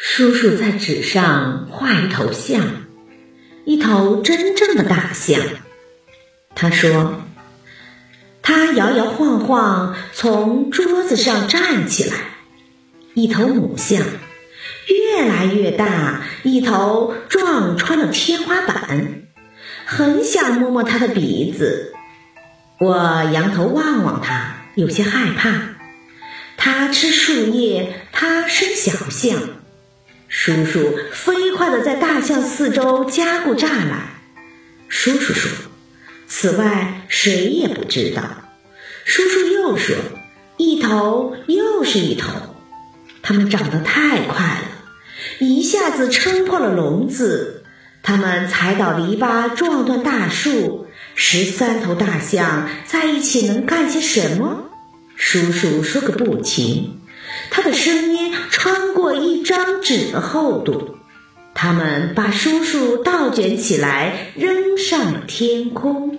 叔叔在纸上画一头象，一头真正的大象。他说：“他摇摇晃晃从桌子上站起来，一头母象，越来越大，一头撞穿了天花板。很想摸摸它的鼻子。我仰头望望它，有些害怕。它吃树叶，它生小象。”叔叔飞快地在大象四周加固栅栏。叔叔说：“此外谁也不知道。”叔叔又说：“一头又是一头，它们长得太快了，一下子撑破了笼子。它们踩倒篱笆，撞断大树。十三头大象在一起能干些什么？”叔叔说个不停。他的声音一张纸的厚度。他们把叔叔倒卷起来，扔上了天空。